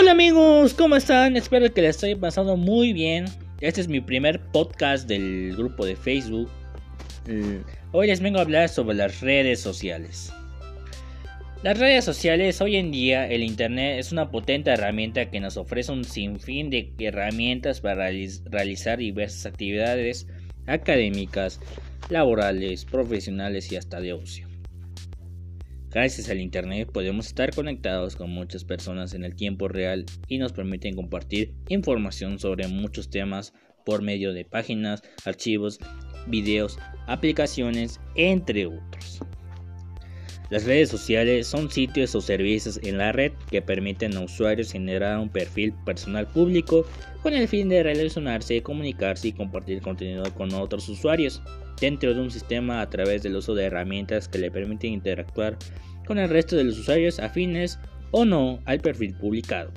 Hola amigos, ¿cómo están? Espero que les estoy pasando muy bien. Este es mi primer podcast del grupo de Facebook. Mm, hoy les vengo a hablar sobre las redes sociales. Las redes sociales, hoy en día el Internet es una potente herramienta que nos ofrece un sinfín de herramientas para realizar diversas actividades académicas, laborales, profesionales y hasta de ocio. Gracias al Internet podemos estar conectados con muchas personas en el tiempo real y nos permiten compartir información sobre muchos temas por medio de páginas, archivos, videos, aplicaciones, entre otros. Las redes sociales son sitios o servicios en la red que permiten a usuarios generar un perfil personal público con el fin de relacionarse, comunicarse y compartir contenido con otros usuarios dentro de un sistema a través del uso de herramientas que le permiten interactuar con el resto de los usuarios afines o no al perfil publicado.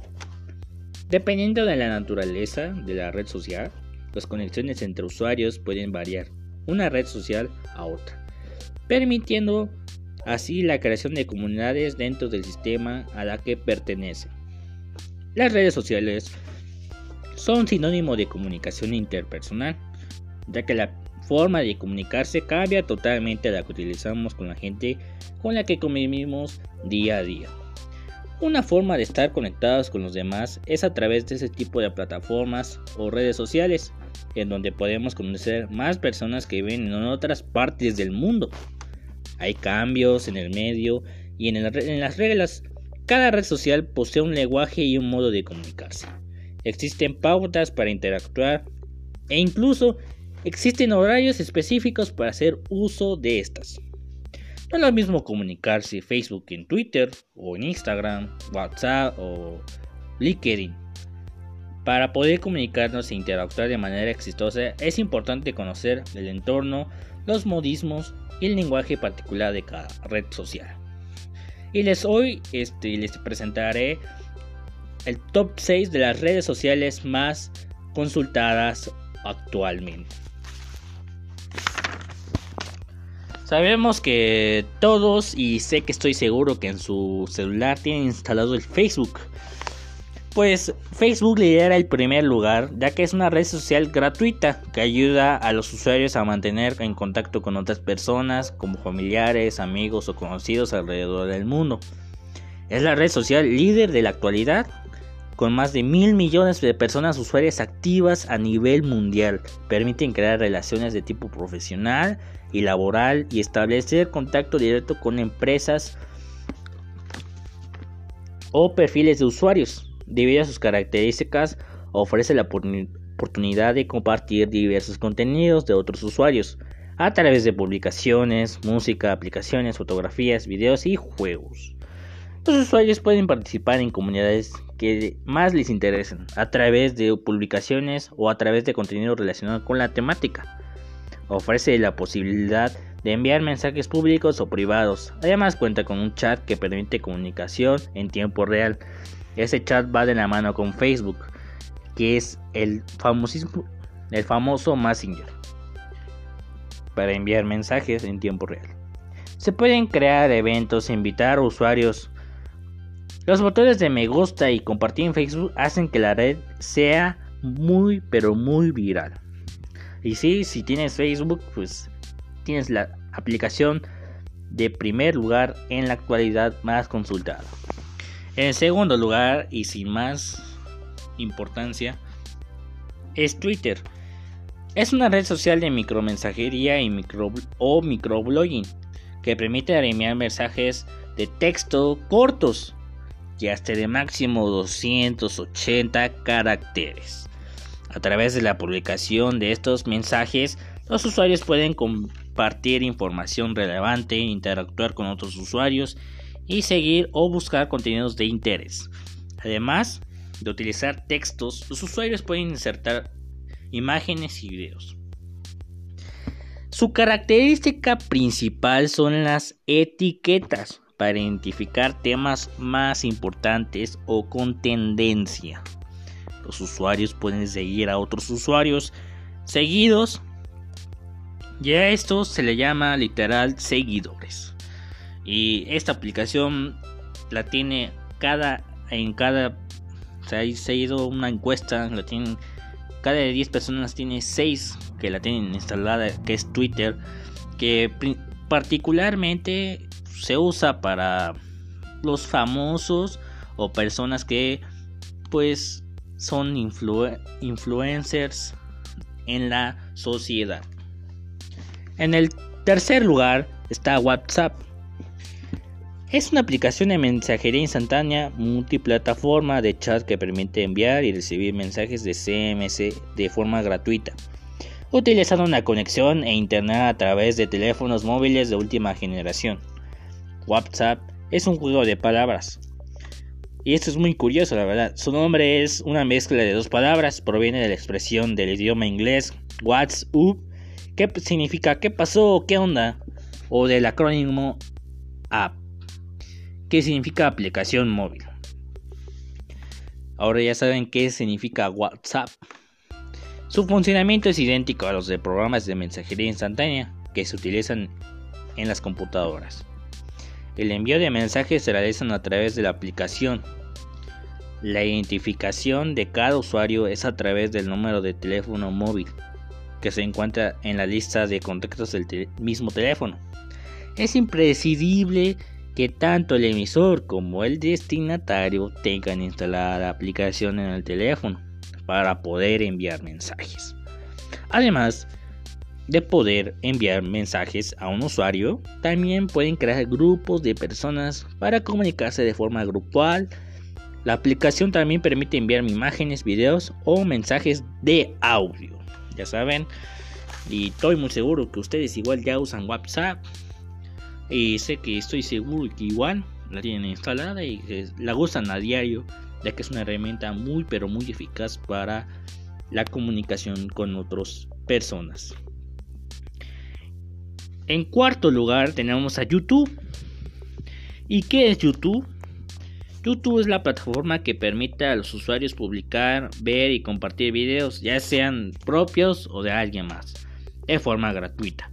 Dependiendo de la naturaleza de la red social, las conexiones entre usuarios pueden variar una red social a otra, permitiendo así la creación de comunidades dentro del sistema a la que pertenece. Las redes sociales son sinónimo de comunicación interpersonal, ya que la forma de comunicarse cambia totalmente la que utilizamos con la gente con la que convivimos día a día. Una forma de estar conectados con los demás es a través de ese tipo de plataformas o redes sociales, en donde podemos conocer más personas que viven en otras partes del mundo. Hay cambios en el medio y en, las reglas. Cada red social posee un lenguaje y un modo de comunicarse. Existen pautas para interactuar e incluso existen horarios específicos para hacer uso de estas. No es lo mismo comunicarse Facebook en Twitter o en Instagram, WhatsApp o LinkedIn. Para poder comunicarnos e interactuar de manera exitosa es importante conocer el entorno, los modismos y el lenguaje particular de cada red social. Y les hoy este, les presentaré el top 6 de las redes sociales más consultadas actualmente. Sabemos que todos, y sé que estoy seguro que en su celular tienen instalado el Facebook. Pues Facebook lidera el primer lugar, ya que es una red social gratuita que ayuda a los usuarios a mantener en contacto con otras personas, como familiares, amigos o conocidos alrededor del mundo. Es la red social líder de la actualidad, con más de mil millones de personas usuarias activas a nivel mundial. Permiten crear relaciones de tipo profesional y laboral y establecer contacto directo con empresas o perfiles de usuarios. Debido a sus características, ofrece la oportunidad de compartir diversos contenidos de otros usuarios a través de publicaciones, música, aplicaciones, fotografías, videos y juegos. Los usuarios pueden participar en comunidades que más les interesen a través de publicaciones o a través de contenido relacionado con la temática. Ofrece la posibilidad de enviar mensajes públicos o privados. Además cuenta con un chat que permite comunicación en tiempo real ese chat va de la mano con Facebook, que es el, famosísimo, el famoso Messenger, para enviar mensajes en tiempo real. Se pueden crear eventos invitar usuarios. Los botones de me gusta y compartir en Facebook hacen que la red sea muy pero muy viral. Y sí, si tienes Facebook, pues tienes la aplicación de primer lugar en la actualidad más consultada. En segundo lugar, y sin más importancia, es Twitter. Es una red social de micromensajería y micro o microblogging que permite enviar mensajes de texto cortos y hasta de máximo 280 caracteres. A través de la publicación de estos mensajes, los usuarios pueden compartir información relevante, interactuar con otros usuarios y seguir o buscar contenidos de interés. Además de utilizar textos, los usuarios pueden insertar imágenes y videos. Su característica principal son las etiquetas para identificar temas más importantes o con tendencia. Los usuarios pueden seguir a otros usuarios seguidos y a esto se le llama literal seguidores. Y esta aplicación la tiene cada, en cada Se ha, ido una encuesta, la tienen, cada de 10 personas tiene 6 que la tienen instalada, que es Twitter, que particularmente se usa para los famosos o personas que pues son influencers en la sociedad. En el tercer lugar está WhatsApp. Es una aplicación de mensajería instantánea multiplataforma de chat que permite enviar y recibir mensajes de CMS de forma gratuita, utilizando una conexión e internet a través de teléfonos móviles de última generación. WhatsApp es un juego de palabras. Y esto es muy curioso, la verdad. Su nombre es una mezcla de dos palabras, proviene de la expresión del idioma inglés What's up, que significa qué pasó, qué onda, o del acrónimo app, que significa aplicación móvil. Ahora ya saben qué significa WhatsApp. Su funcionamiento es idéntico a los de programas de mensajería instantánea que se utilizan en las computadoras. El envío de mensajes se realizan a través de la aplicación. La identificación de cada usuario es a través del número de teléfono móvil que se encuentra en la lista de contactos del mismo teléfono. Es imprescindible que tanto el emisor como el destinatario tengan instalada la aplicación en el teléfono para poder enviar mensajes. Además, de poder enviar mensajes a un usuario, también pueden crear grupos de personas para comunicarse de forma grupal. La aplicación también permite enviar imágenes, videos o mensajes de audio. Ya saben, y estoy muy seguro que ustedes igual ya usan WhatsApp. Y sé que estoy seguro que igual la tienen instalada y la usan a diario, ya que es una herramienta muy pero muy eficaz para la comunicación con otras personas. En cuarto lugar tenemos a YouTube. ¿Y qué es YouTube? YouTube es la plataforma que permite a los usuarios publicar, ver y compartir videos, ya sean propios o de alguien más, de forma gratuita.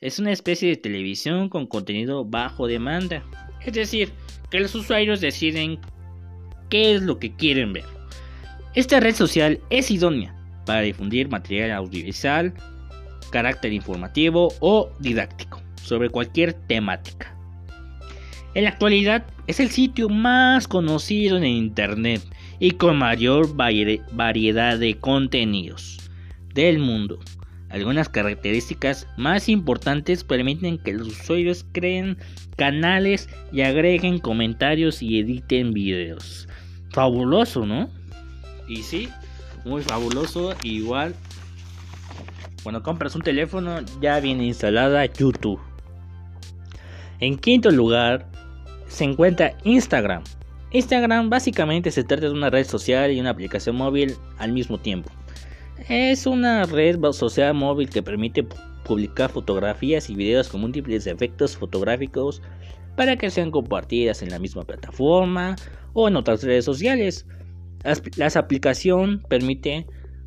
Es una especie de televisión con contenido bajo demanda, es decir, que los usuarios deciden qué es lo que quieren ver. Esta red social es idónea para difundir material audiovisual, carácter informativo o didáctico sobre cualquier temática. En la actualidad es el sitio más conocido en Internet y con mayor variedad de contenidos del mundo. Algunas características más importantes permiten que los usuarios creen canales y agreguen comentarios y editen videos. Fabuloso, ¿no? Y sí, muy fabuloso. Igual cuando compras un teléfono ya viene instalada YouTube. En quinto lugar se encuentra Instagram. Instagram básicamente se trata de una red social y una aplicación móvil al mismo tiempo. Es una red social móvil que permite publicar fotografías y videos con múltiples efectos fotográficos para que sean compartidas en la misma plataforma o en otras redes sociales. La aplicación permite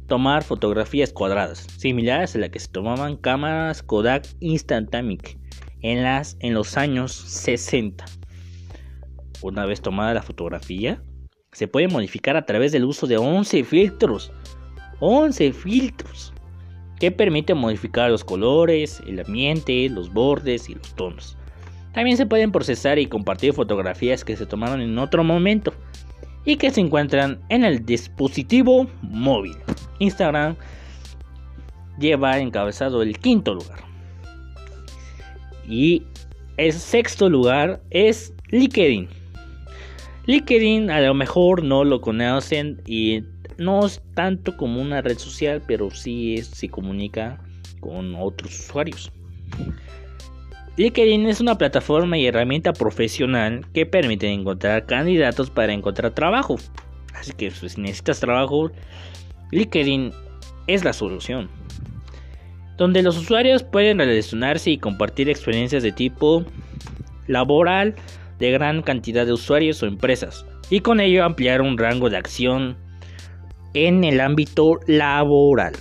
tomar fotografías cuadradas, similares a las que se tomaban cámaras Kodak Instantamic en, las, en los años 60. Una vez tomada la fotografía, se puede modificar a través del uso de 11 filtros. 11 filtros que permiten modificar los colores, el ambiente, los bordes y los tonos. También se pueden procesar y compartir fotografías que se tomaron en otro momento y que se encuentran en el dispositivo móvil. Instagram lleva encabezado el quinto lugar. Y el sexto lugar es LinkedIn. LinkedIn a lo mejor no lo conocen y no es tanto como una red social, pero sí se comunica con otros usuarios. LinkedIn es una plataforma y herramienta profesional que permite encontrar candidatos para encontrar trabajo. Así que pues, si necesitas trabajo, LinkedIn es la solución. Donde los usuarios pueden relacionarse y compartir experiencias de tipo laboral de gran cantidad de usuarios o empresas. Y con ello ampliar un rango de acción en el ámbito laboral.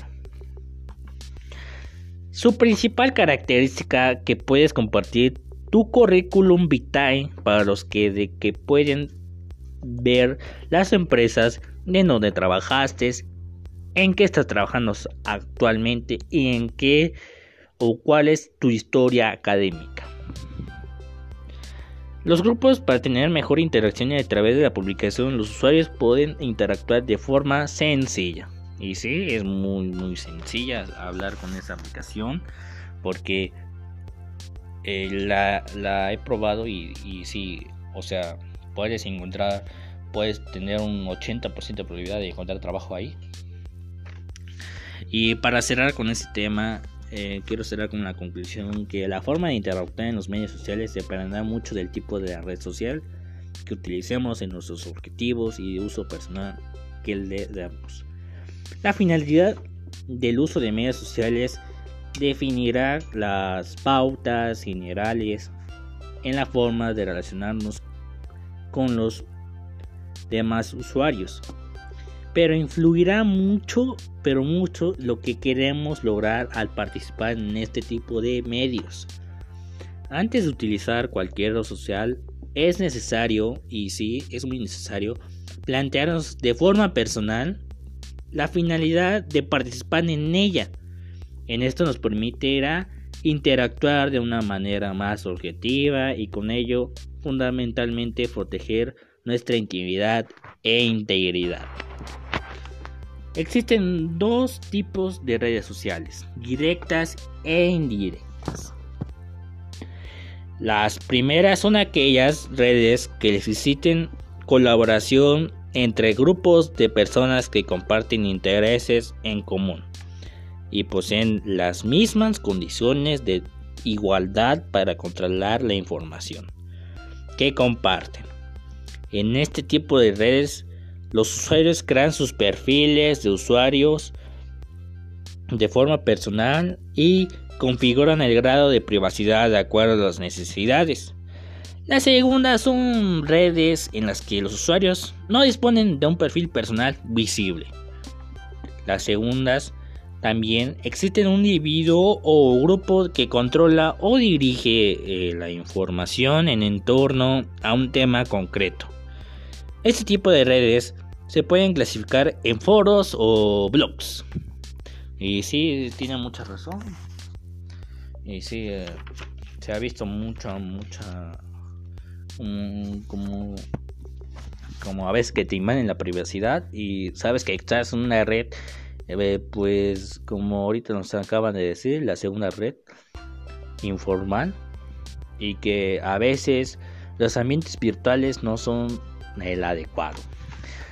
Su principal característica que puedes compartir tu currículum vitae para los que de que pueden ver las empresas de dónde trabajaste, en qué estás trabajando actualmente y en qué o cuál es tu historia académica. Los grupos para tener mejor interacción a través de la publicación los usuarios pueden interactuar de forma sencilla. Y sí, es muy muy sencilla hablar con esa aplicación porque eh, la, he probado y, y sí, o sea, puedes encontrar, puedes tener un 80% de probabilidad de encontrar trabajo ahí. Y para cerrar con este tema, eh, quiero cerrar con la conclusión que la forma de interactuar en los medios sociales dependerá mucho del tipo de red social que utilicemos en nuestros objetivos y de uso personal que le damos. La finalidad del uso de medios sociales definirá las pautas generales en la forma de relacionarnos con los demás usuarios pero influirá mucho, pero mucho lo que queremos lograr al participar en este tipo de medios. Antes de utilizar cualquier red social, es necesario, y sí, es muy necesario, plantearnos de forma personal la finalidad de participar en ella. En esto nos permitirá interactuar de una manera más objetiva y con ello fundamentalmente proteger nuestra intimidad e integridad. Existen dos tipos de redes sociales, directas e indirectas. Las primeras son aquellas redes que necesiten colaboración entre grupos de personas que comparten intereses en común y poseen las mismas condiciones de igualdad para controlar la información que comparten. En este tipo de redes los usuarios crean sus perfiles de usuarios de forma personal y configuran el grado de privacidad de acuerdo a las necesidades. La segunda son redes en las que los usuarios no disponen de un perfil personal visible. Las segundas también existen un individuo o grupo que controla o dirige eh, la información en torno a un tema concreto. Este tipo de redes se pueden clasificar en foros o blogs. Y sí, tiene mucha razón. Y sí, eh, se ha visto mucha, mucha... como, como a veces que te invaden la privacidad y sabes que estás en una red, eh, pues como ahorita nos acaban de decir, la segunda red informal y que a veces los ambientes virtuales no son el adecuado.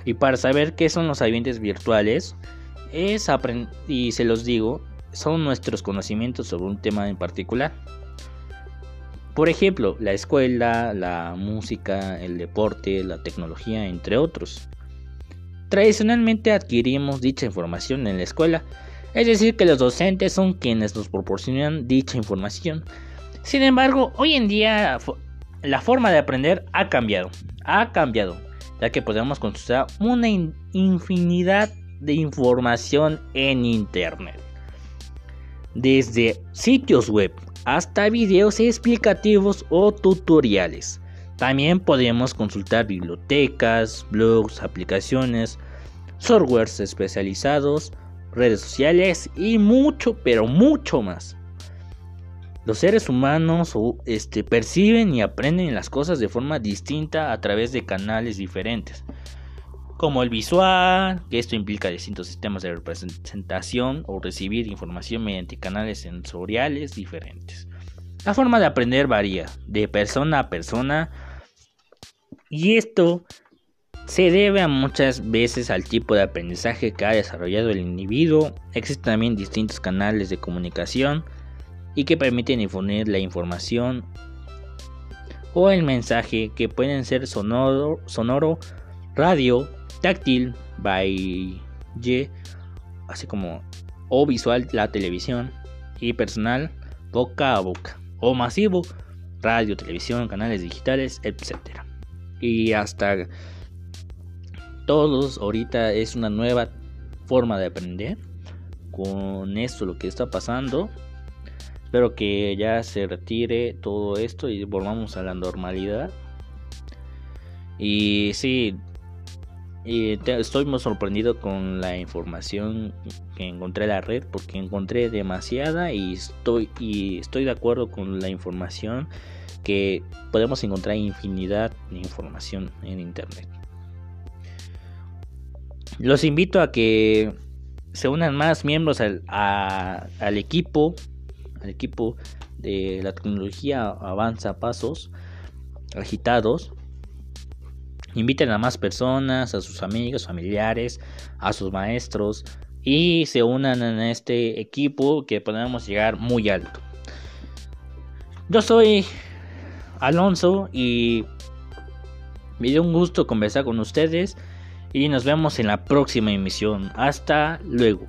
Y para saber qué son los ambientes virtuales, es y se los digo, son nuestros conocimientos sobre un tema en particular. Por ejemplo, la escuela, la música, el deporte, la tecnología, entre otros. Tradicionalmente adquirimos dicha información en la escuela, es decir, que los docentes son quienes nos proporcionan dicha información. Sin embargo, hoy en día la forma de aprender ha cambiado, ha cambiado ya que podemos consultar una infinidad de información en Internet. Desde sitios web hasta videos explicativos o tutoriales. También podemos consultar bibliotecas, blogs, aplicaciones, softwares especializados, redes sociales y mucho, pero mucho más. Los seres humanos este, perciben y aprenden las cosas de forma distinta a través de canales diferentes, como el visual, que esto implica distintos sistemas de representación o recibir información mediante canales sensoriales diferentes. La forma de aprender varía de persona a persona y esto se debe a muchas veces al tipo de aprendizaje que ha desarrollado el individuo. Existen también distintos canales de comunicación y que permiten difundir la información o el mensaje que pueden ser sonoro, sonoro radio, táctil, by así como o visual la televisión y personal boca a boca o masivo radio, televisión, canales digitales, etcétera. Y hasta todos ahorita es una nueva forma de aprender con esto lo que está pasando Espero que ya se retire todo esto y volvamos a la normalidad. Y sí, estoy muy sorprendido con la información que encontré en la red porque encontré demasiada y estoy, y estoy de acuerdo con la información que podemos encontrar infinidad de información en internet. Los invito a que se unan más miembros al, al equipo, al equipo de la tecnología avanza pasos agitados Inviten a más personas, a sus amigos, familiares, a sus maestros y se unan en este equipo que podamos llegar muy alto. Yo soy Alonso y me dio un gusto conversar con ustedes y nos vemos en la próxima emisión. Hasta luego.